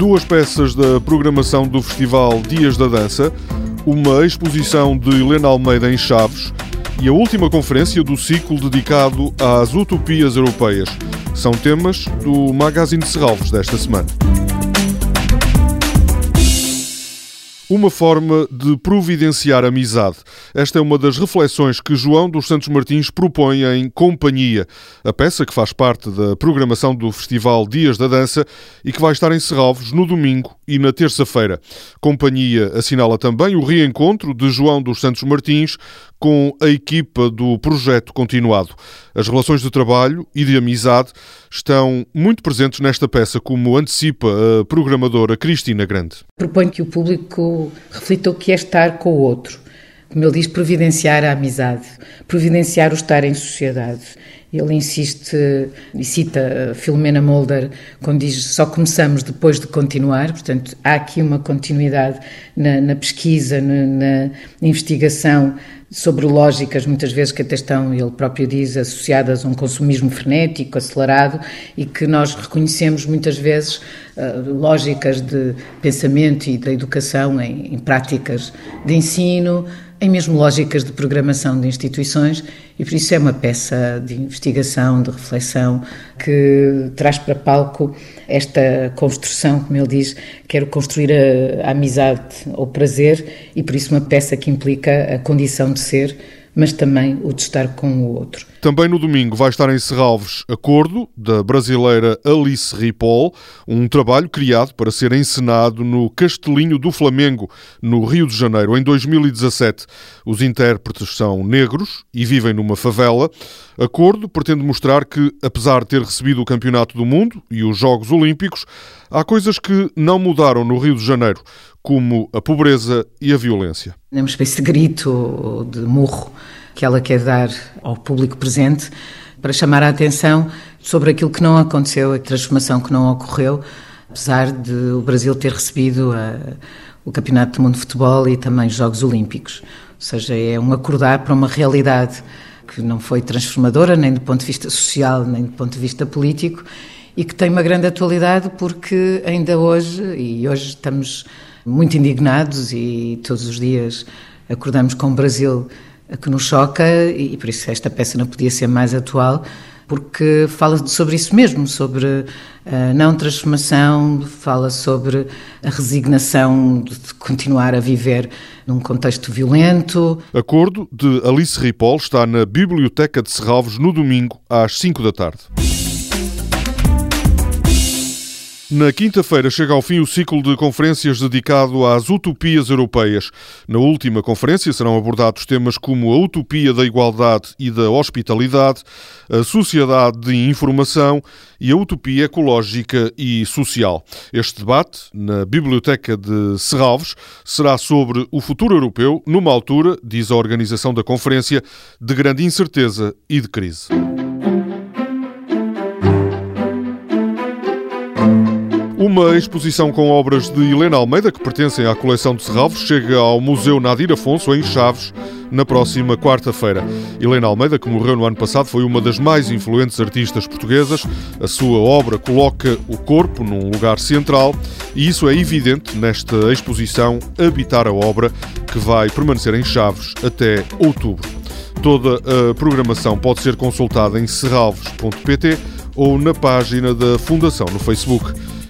duas peças da programação do Festival Dias da Dança, uma exposição de Helena Almeida em Chaves e a última conferência do ciclo dedicado às utopias europeias. São temas do Magazine de Serralves desta semana. Uma forma de providenciar amizade. Esta é uma das reflexões que João dos Santos Martins propõe em Companhia, a peça que faz parte da programação do Festival Dias da Dança e que vai estar em Serralves no domingo e na terça-feira. Companhia assinala também o reencontro de João dos Santos Martins com a equipa do projeto continuado. As relações de trabalho e de amizade estão muito presentes nesta peça, como antecipa a programadora Cristina Grande. Proponho que o público reflita o que é estar com o outro. Como ele diz, providenciar a amizade, providenciar o estar em sociedade. Ele insiste e cita Filomena Mulder quando diz só começamos depois de continuar, portanto, há aqui uma continuidade na, na pesquisa, na, na investigação sobre lógicas, muitas vezes que até estão, ele próprio diz, associadas a um consumismo frenético, acelerado, e que nós reconhecemos muitas vezes uh, lógicas de pensamento e da educação em, em práticas de ensino, em mesmo lógicas de programação de instituições, e por isso é uma peça de investigação, de reflexão, que traz para palco esta construção, como ele diz, quero construir a, a amizade ou prazer, e por isso uma peça que implica a condição de ser mas também o de estar com o outro. Também no domingo vai estar em Serralves Acordo, da brasileira Alice Ripoll, um trabalho criado para ser encenado no Castelinho do Flamengo, no Rio de Janeiro, em 2017. Os intérpretes são negros e vivem numa favela. Acordo pretende mostrar que, apesar de ter recebido o Campeonato do Mundo e os Jogos Olímpicos, há coisas que não mudaram no Rio de Janeiro, como a pobreza e a violência. É uma espécie de grito, de murro que ela quer dar ao público presente para chamar a atenção sobre aquilo que não aconteceu, a transformação que não ocorreu, apesar de o Brasil ter recebido a, o Campeonato do Mundo de Futebol e também os Jogos Olímpicos. Ou seja, é um acordar para uma realidade que não foi transformadora, nem do ponto de vista social, nem do ponto de vista político, e que tem uma grande atualidade porque ainda hoje, e hoje estamos muito indignados e todos os dias acordamos com o Brasil que nos choca e por isso esta peça não podia ser mais atual porque fala sobre isso mesmo, sobre a não transformação, fala sobre a resignação de continuar a viver num contexto violento. Acordo de Alice Ripoll está na Biblioteca de Serralves no domingo às 5 da tarde. Na quinta-feira chega ao fim o ciclo de conferências dedicado às utopias europeias. Na última conferência serão abordados temas como a utopia da igualdade e da hospitalidade, a sociedade de informação e a utopia ecológica e social. Este debate, na Biblioteca de Serralves, será sobre o futuro europeu numa altura, diz a organização da conferência, de grande incerteza e de crise. Uma exposição com obras de Helena Almeida, que pertencem à coleção de Serralves, chega ao Museu Nadir Afonso, em Chaves, na próxima quarta-feira. Helena Almeida, que morreu no ano passado, foi uma das mais influentes artistas portuguesas. A sua obra coloca o corpo num lugar central e isso é evidente nesta exposição Habitar a Obra, que vai permanecer em Chaves até outubro. Toda a programação pode ser consultada em serralves.pt ou na página da Fundação no Facebook.